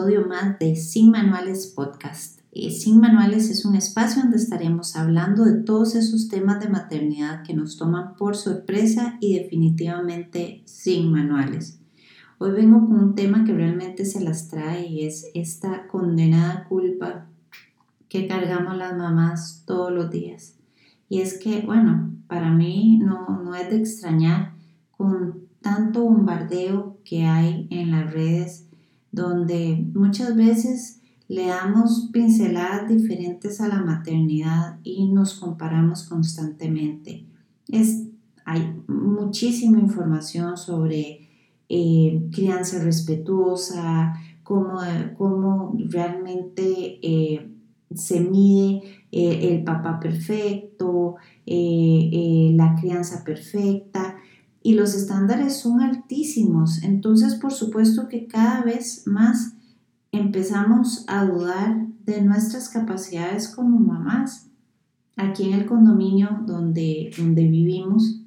episodio más de Sin Manuales Podcast. Eh, Sin Manuales es un espacio donde estaremos hablando de todos esos temas de maternidad que nos toman por sorpresa y definitivamente sin manuales. Hoy vengo con un tema que realmente se las trae y es esta condenada culpa que cargamos las mamás todos los días. Y es que, bueno, para mí no, no es de extrañar con tanto bombardeo que hay en las redes donde muchas veces le damos pinceladas diferentes a la maternidad y nos comparamos constantemente. Es, hay muchísima información sobre eh, crianza respetuosa, cómo, cómo realmente eh, se mide eh, el papá perfecto, la crianza perfecta y los estándares son altísimos. Entonces, por supuesto que cada vez más empezamos a dudar de nuestras capacidades como mamás. Aquí en el condominio donde, donde vivimos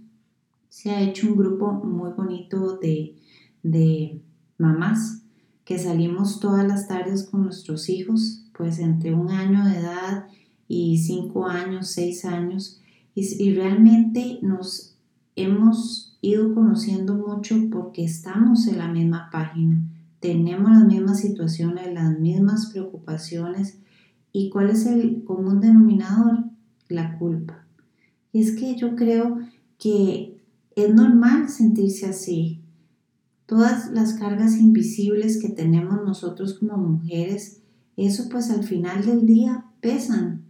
se ha hecho un grupo muy bonito de, de mamás que salimos todas las tardes con nuestros hijos, pues entre un año de edad y cinco años, seis años, y, y realmente nos hemos ido conociendo mucho porque estamos en la misma página, tenemos las mismas situaciones, las mismas preocupaciones. ¿Y cuál es el común denominador? La culpa. Y es que yo creo que es normal sentirse así. Todas las cargas invisibles que tenemos nosotros como mujeres, eso pues al final del día pesan.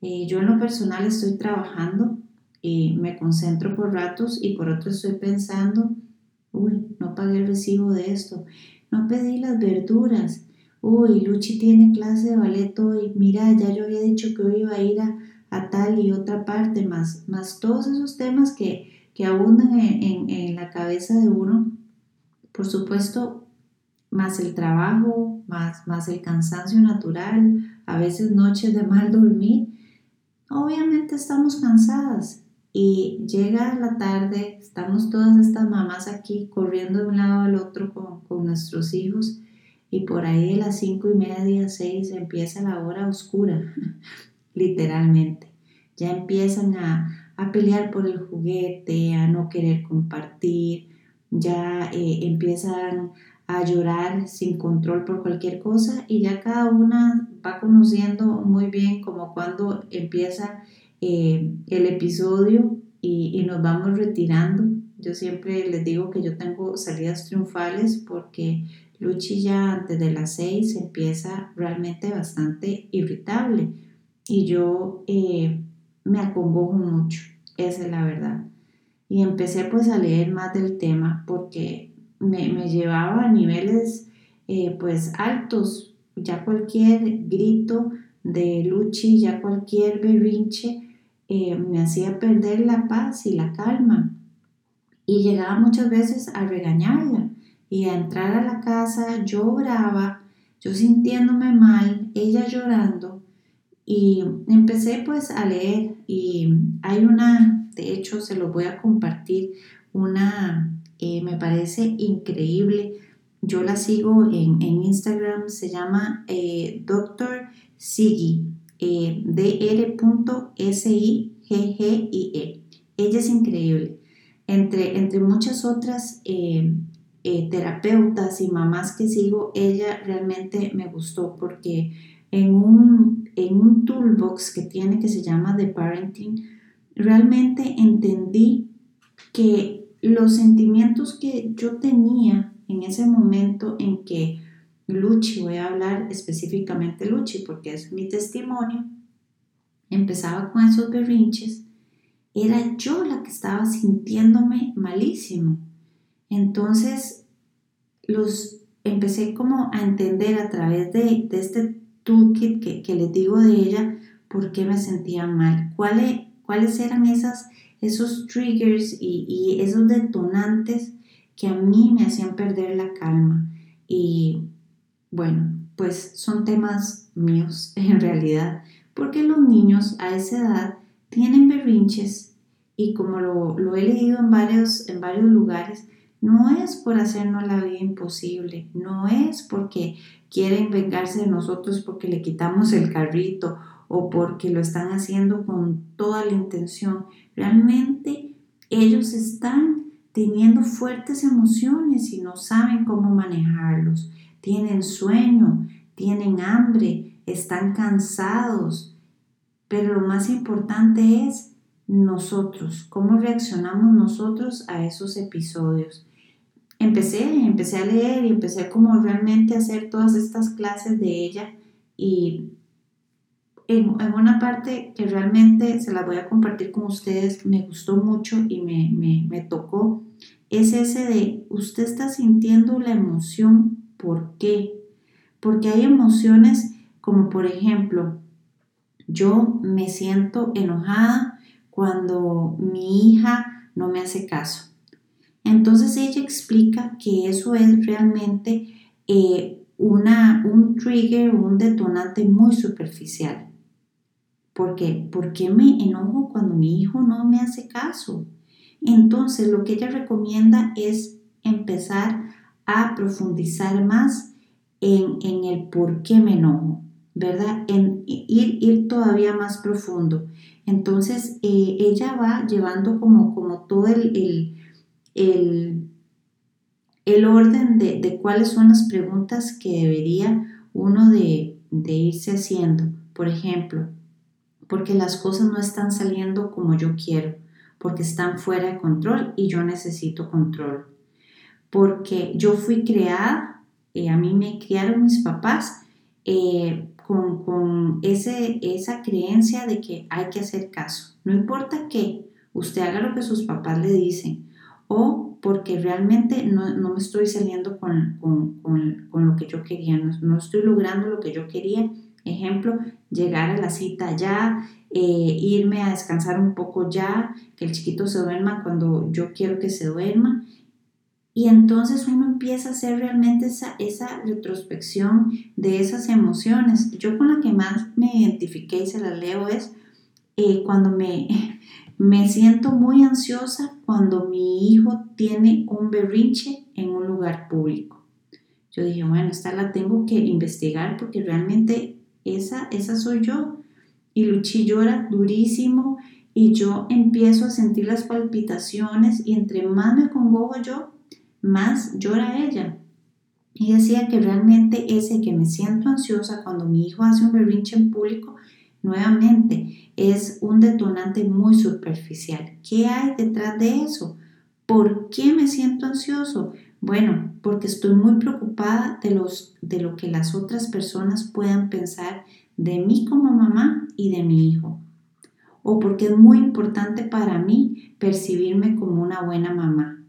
Eh, yo en lo personal estoy trabajando y me concentro por ratos y por otros estoy pensando, uy, no pagué el recibo de esto, no pedí las verduras, uy, Luchi tiene clase de ballet y mira, ya yo había dicho que hoy iba a ir a, tal y otra parte, más, más todos esos temas que, que abundan en, en la cabeza de uno, por supuesto, más el trabajo, más, más el cansancio natural, a veces noches de mal dormir, obviamente estamos cansadas y llega la tarde, estamos todas estas mamás aquí corriendo de un lado al otro con, con nuestros hijos y por ahí de las cinco y media, seis empieza la hora oscura, literalmente. Ya empiezan a, a, pelear por el juguete, a no querer compartir, ya eh, empiezan a llorar sin control por cualquier cosa y ya cada una va conociendo muy bien como cuando empieza eh, el episodio y, nos vamos retirando. Yo siempre les digo que yo tengo salidas triunfales porque Luchi ya antes de las seis empieza realmente bastante irritable y yo eh, me acongojo mucho, esa es la verdad. Y empecé pues a leer más del tema porque me, me llevaba a niveles eh, pues altos, ya cualquier grito de Luchi, ya cualquier berrinche, eh, me hacía perder la paz y la calma. Y llegaba muchas veces a regañarla y a entrar a la casa lloraba, yo sintiéndome mal, ella llorando. Y empecé pues a leer y hay una, de hecho se lo voy a compartir, una, eh, me parece increíble. Yo la sigo en, en Instagram, se llama eh, Dr. Sigi eh, dr.siggie. Ella es increíble. Entre, entre muchas otras eh, eh, terapeutas y mamás que sigo, ella realmente me gustó porque en un, en un toolbox que tiene que se llama The Parenting, realmente entendí que los sentimientos que yo tenía en ese momento en que Luchi, voy a hablar específicamente Luchi porque es mi testimonio, empezaba con esos berrinches, era yo la que estaba sintiéndome malísimo. Entonces, los empecé como a entender a través de, este toolkit que, que, les digo de ella, por qué me sentía mal, cuáles, cuáles eran esas, esos triggers y, y esos detonantes que a mí me hacían perder la calma. Y bueno, pues son temas míos en realidad, porque los niños a esa edad tienen berrinches y como lo, he leído en varios, en varios lugares, no es por hacernos la vida imposible, no es porque quieren vengarse de nosotros porque le quitamos el carrito o porque lo están haciendo con toda la intención. Realmente ellos están teniendo fuertes emociones y no saben cómo manejarlos. Tienen sueño, tienen hambre, están cansados. Pero lo más importante es nosotros, cómo reaccionamos nosotros a esos episodios. Empecé, empecé a leer y empecé como realmente a hacer todas estas clases de ella y en, una parte que realmente se la voy a compartir con ustedes, me gustó mucho y me, me, me tocó, es ese de usted está sintiendo la emoción, ¿por qué? Porque hay emociones como por ejemplo, yo me siento enojada cuando mi hija no me hace caso. Entonces ella explica que eso es realmente eh, una, un trigger, un detonante muy superficial. ¿Por qué? Porque me enojo cuando mi hijo no me hace caso. Entonces lo que ella recomienda es empezar a profundizar más en, en el por qué me enojo, ¿verdad? En ir, ir todavía más profundo. Entonces eh, ella va llevando como, como todo el, el, el, orden de, de, cuáles son las preguntas que debería uno de, de irse haciendo. Por ejemplo, porque las cosas no están saliendo como yo quiero, porque están fuera de control y yo necesito control. Porque yo fui creada, eh, a mí me criaron mis papás eh, con, con ese, esa creencia de que hay que hacer caso. No importa que usted haga lo que sus papás le dicen o porque realmente no, no me estoy saliendo con, con, con, lo que yo quería, no, no estoy logrando lo que yo quería Ejemplo, llegar a la cita ya, eh, irme a descansar un poco ya, que el chiquito se duerma cuando yo quiero que se duerma. Y entonces uno empieza a hacer realmente esa, esa retrospección de esas emociones. Yo con la que más me identifiqué y se la leo es eh, cuando me, me siento muy ansiosa cuando mi hijo tiene un berrinche en un lugar público. Yo dije, bueno, esta la tengo que investigar porque realmente esa, esa soy yo. Y Luchi llora durísimo y yo empiezo a sentir las palpitaciones y entre más me congojo yo, más llora ella. Y decía que realmente ese que me siento ansiosa cuando mi hijo hace un berrinche en público, nuevamente es un detonante muy superficial. ¿Qué hay detrás de eso? ¿Por qué me siento ansioso? Bueno, porque estoy muy preocupada de, los, de lo que las otras personas puedan pensar de mí como mamá y de mi hijo. O porque es muy importante para mí percibirme como una buena mamá.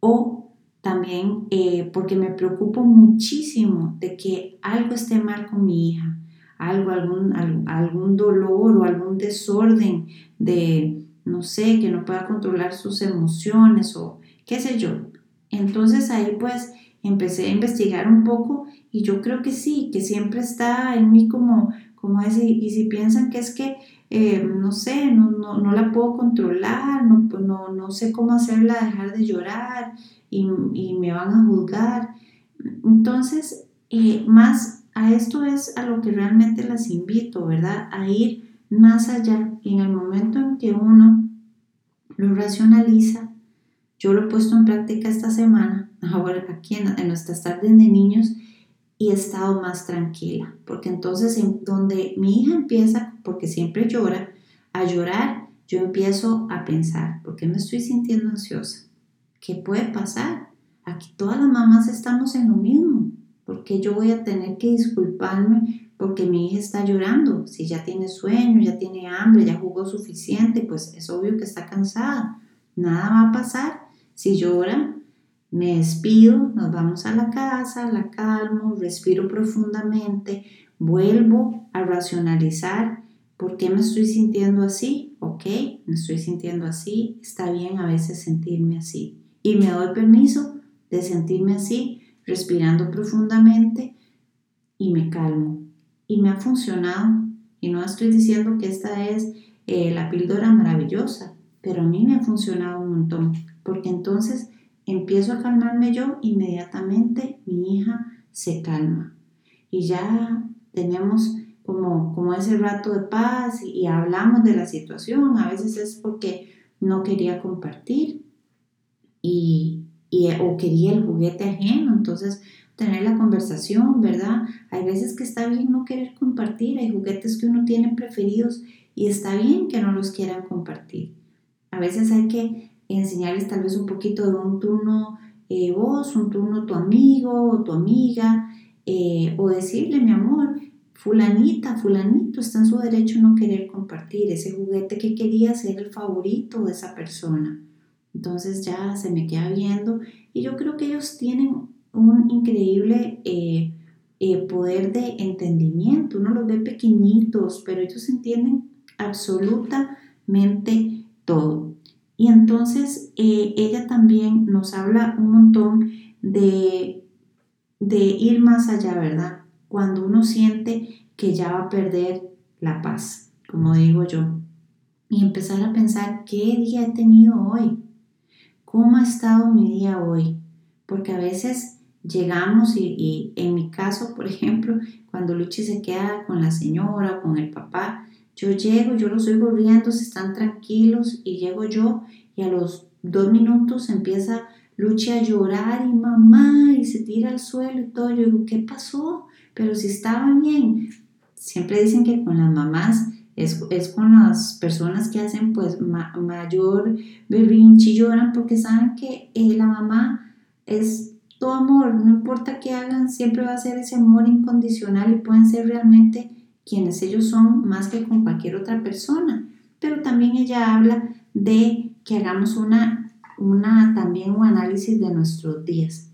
O también eh, porque me preocupo muchísimo de que algo esté mal con mi hija, algo, algún, algún dolor o algún desorden de, no sé, que no pueda controlar sus emociones o qué sé yo. Entonces ahí pues empecé a investigar un poco y yo creo que sí, que siempre está en mí como, como ese, y si piensan que es que, eh, no sé, no, no, no, la puedo controlar, no, no, no, sé cómo hacerla dejar de llorar y, me van a juzgar. Entonces, eh, más a esto es a lo que realmente las invito, ¿verdad? A ir más allá. Y en el momento en que uno lo racionaliza, yo lo he puesto en práctica esta semana, ahora aquí en, nuestras tardes de niños, y he estado más tranquila, porque entonces en donde mi hija empieza, porque siempre llora, a llorar, yo empiezo a pensar, ¿por qué me estoy sintiendo ansiosa? ¿Qué puede pasar? Aquí todas las mamás estamos en lo mismo, porque yo voy a tener que disculparme porque mi hija está llorando? Si ya tiene sueño, ya tiene hambre, ya jugó suficiente, pues es obvio que está cansada. Nada va a pasar si llora, me despido, nos vamos a la casa, la calmo, respiro profundamente, vuelvo a racionalizar por qué me estoy sintiendo así, ok, me estoy sintiendo así, está bien a veces sentirme así. Y me doy permiso de sentirme así, respirando profundamente y me calmo. Y me ha funcionado. Y no estoy diciendo que esta es eh, la píldora maravillosa, pero a mí me ha funcionado un montón porque entonces empiezo a calmarme yo, inmediatamente mi hija se calma. Y ya tenemos como, como ese rato de paz y, hablamos de la situación. A veces es porque no quería compartir y, y, o quería el juguete ajeno. Entonces, tener la conversación, ¿verdad? Hay veces que está bien no querer compartir, hay juguetes que uno tiene preferidos y está bien que no los quieran compartir. A veces hay que enseñarles tal vez un poquito de un turno eh, vos, un turno tu amigo o tu amiga, eh, o decirle, mi amor, fulanita, fulanito, está en su derecho no querer compartir ese juguete que quería ser el favorito de esa persona. Entonces ya se me queda viendo y yo creo que ellos tienen un increíble eh, eh, poder de entendimiento. Uno los ve pequeñitos, pero ellos entienden absolutamente todo. Y entonces eh, ella también nos habla un montón de, de ir más allá, ¿verdad? Cuando uno siente que ya va a perder la paz, como digo yo, y empezar a pensar qué día he tenido hoy, cómo ha estado mi día hoy, porque a veces llegamos y, en mi caso, por ejemplo, cuando Luchi se queda con la señora o con el papá, yo llego, yo los oigo riendo, se están tranquilos y llego yo y a los dos minutos empieza Luchi a llorar y mamá y se tira al suelo y todo. Yo digo, ¿qué pasó? Pero si estaba bien. Siempre dicen que con las mamás es, es con las personas que hacen pues mayor berrinche y lloran porque saben que eh, la mamá es todo amor, no importa qué hagan, siempre va a ser ese amor incondicional y pueden ser realmente quienes ellos son más que con cualquier otra persona. Pero también ella habla de que hagamos una, una también un análisis de nuestros días.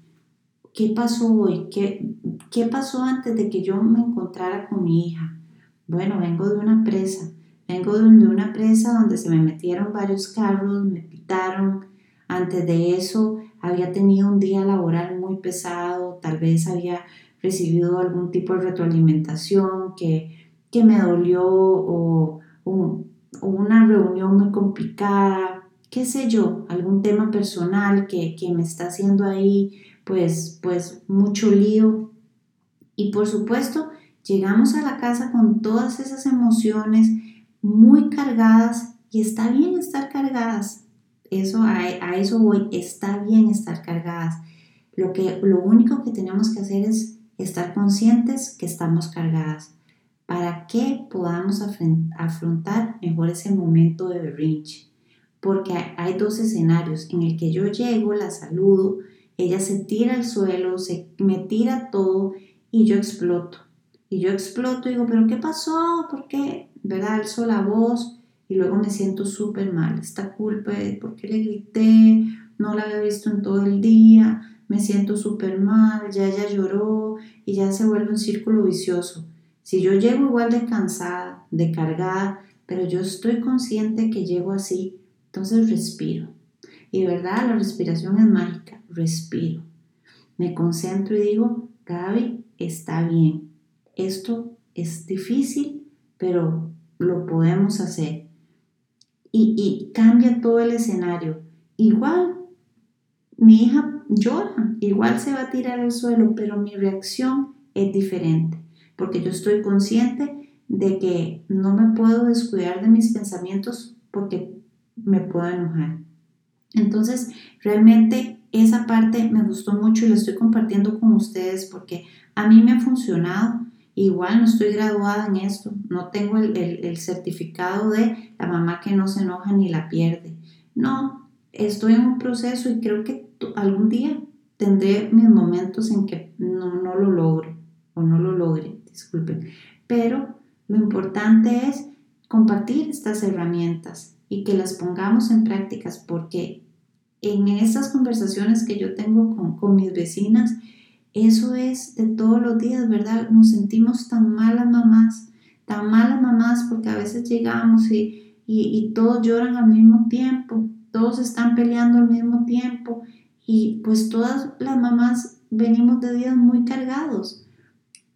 ¿Qué pasó hoy? ¿Qué, ¿Qué pasó antes de que yo me encontrara con mi hija? Bueno, vengo de una presa. Vengo de una presa donde se me metieron varios carros, me pitaron. Antes de eso había tenido un día laboral muy pesado, tal vez había recibido algún tipo de retroalimentación que, que me dolió o, una reunión muy complicada, qué sé yo, algún tema personal que, que me está haciendo ahí pues, pues mucho lío. Y por supuesto, llegamos a la casa con todas esas emociones muy cargadas y está bien estar cargadas, eso, a, eso voy, está bien estar cargadas. Lo, que, lo único que tenemos que hacer es estar conscientes que estamos cargadas para que podamos afrontar mejor ese momento de berrinche. Porque hay dos escenarios en el que yo llego, la saludo, ella se tira al suelo, se me tira todo y yo exploto. Y yo exploto y digo, pero ¿qué pasó? ¿Por qué? ¿Verdad? Alzo la voz y luego me siento súper mal. Esta culpa de por qué le grité, no la había visto en todo el día, me siento súper mal, ya ella lloró y ya se vuelve un círculo vicioso. Si yo llego igual de cansada, de cargada, pero yo estoy consciente que llego así, entonces respiro. Y de verdad, la respiración es mágica, respiro. Me concentro y digo, Gaby, está bien. Esto es difícil, pero lo podemos hacer y, cambia todo el escenario. Igual, mi hija llora, igual se va a tirar al suelo, pero mi reacción es diferente, porque yo estoy consciente de que no me puedo descuidar de mis pensamientos porque me puedo enojar. Entonces, realmente esa parte me gustó mucho y la estoy compartiendo con ustedes porque a mí me ha funcionado Igual no estoy graduada en esto, no tengo el, certificado de la mamá que no se enoja ni la pierde. No, estoy en un proceso y creo que algún día tendré mis momentos en que no, no lo logre o no lo logre, disculpen. Pero lo importante es compartir estas herramientas y que las pongamos en prácticas porque en estas conversaciones que yo tengo con, con mis vecinas, eso es de todos los días, ¿verdad? Nos sentimos tan malas mamás, tan malas mamás porque a veces llegamos y, y, todos lloran al mismo tiempo, todos están peleando al mismo tiempo y pues todas las mamás venimos de días muy cargados.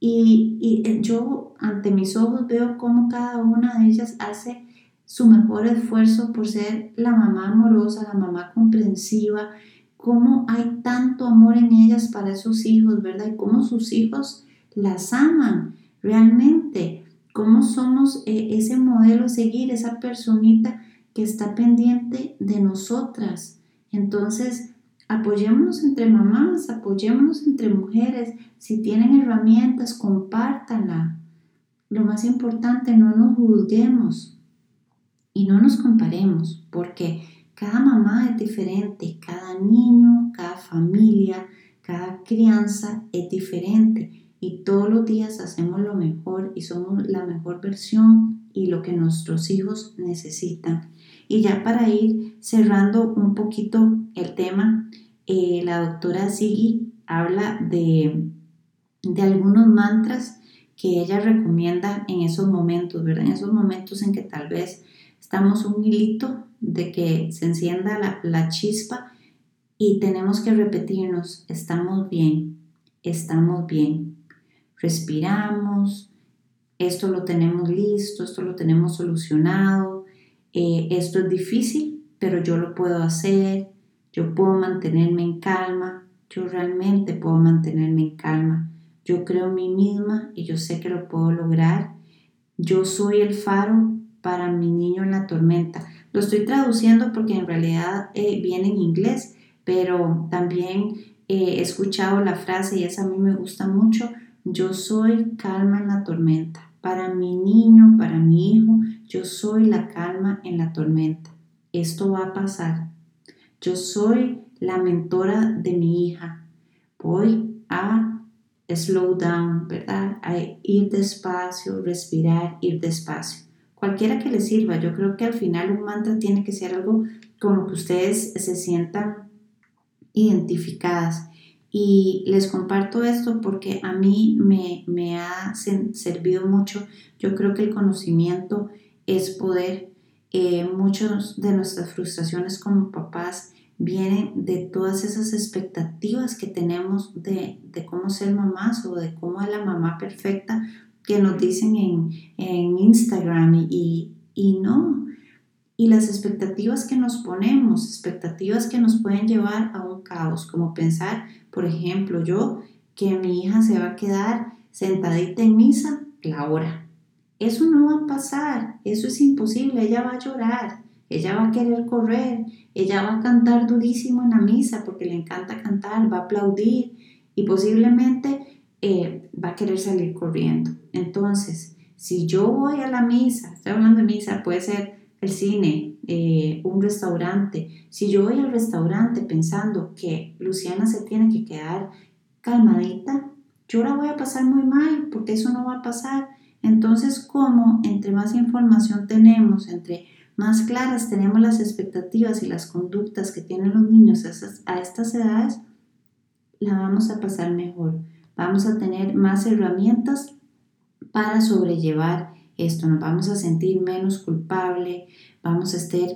Y, y, yo ante mis ojos veo cómo cada una de ellas hace su mejor esfuerzo por ser la mamá amorosa, la mamá comprensiva, cómo hay tanto amor en ellas para esos hijos, ¿verdad? Y cómo sus hijos las aman realmente, cómo somos eh, ese modelo a seguir, esa personita que está pendiente de nosotras. Entonces, apoyémonos entre mamás, apoyémonos entre mujeres. Si tienen herramientas, compártanla. Lo más importante, no nos juzguemos y no nos comparemos, porque cada mamá es diferente, cada niño, cada familia, cada crianza es diferente y todos los días hacemos lo mejor y somos la mejor versión y lo que nuestros hijos necesitan. Y ya para ir cerrando un poquito el tema, eh, la doctora Sigi habla de, de algunos mantras que ella recomienda en esos momentos, ¿verdad? En esos momentos en que tal vez estamos un hilito de que se encienda la, la chispa y tenemos que repetirnos, estamos bien, estamos bien. Respiramos, esto lo tenemos listo, esto lo tenemos solucionado, eh, esto es difícil, pero yo lo puedo hacer, yo puedo mantenerme en calma, yo realmente puedo mantenerme en calma, yo creo en mí misma y yo sé que lo puedo lograr, yo soy el faro para mi niño en la tormenta. Lo estoy traduciendo porque en realidad eh, viene en inglés, pero también eh, he escuchado la frase y esa a mí me gusta mucho, yo soy calma en la tormenta. Para mi niño, para mi hijo, yo soy la calma en la tormenta. Esto va a pasar. Yo soy la mentora de mi hija. Voy a slow down, ¿verdad? A ir despacio, respirar, ir despacio. Cualquiera que le sirva, yo creo que al final un mantra tiene que ser algo con lo que ustedes se sientan identificadas. Y les comparto esto porque a mí me, me ha servido mucho. Yo creo que el conocimiento es poder. Eh, muchas de nuestras frustraciones como papás vienen de todas esas expectativas que tenemos de, de, cómo ser mamás o de cómo es la mamá perfecta que nos dicen en, en Instagram y, y no. Y las expectativas que nos ponemos, expectativas que nos pueden llevar a un caos, como pensar, por ejemplo, yo, que mi hija se va a quedar sentadita en misa la hora. Eso no va a pasar, eso es imposible, ella va a llorar, ella va a querer correr, ella va a cantar durísimo en la misa porque le encanta cantar, va a aplaudir y posiblemente eh, va a querer salir corriendo. Entonces, si yo voy a la misa, estoy hablando de misa, puede ser el cine, eh, un restaurante, si yo voy al restaurante pensando que Luciana se tiene que quedar calmadita, yo la voy a pasar muy mal porque eso no va a pasar. Entonces, como entre más información tenemos, entre más claras tenemos las expectativas y las conductas que tienen los niños a, estas edades, la vamos a pasar mejor. Vamos a tener más herramientas para sobrellevar esto, nos vamos a sentir menos culpable, vamos a estar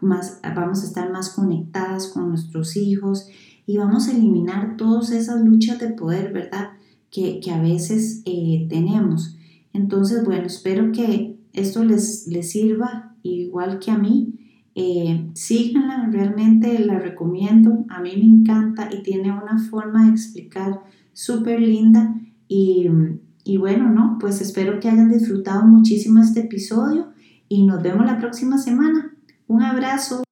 más, vamos a estar más conectadas con nuestros hijos y vamos a eliminar todas esas luchas de poder, ¿verdad? Que, a veces eh, tenemos. Entonces, bueno, espero que esto les, les sirva igual que a mí. Eh, síganla, realmente la recomiendo, a mí me encanta y tiene una forma de explicar súper linda y, y bueno, ¿no? Pues espero que hayan disfrutado muchísimo este episodio y nos vemos la próxima semana. Un abrazo.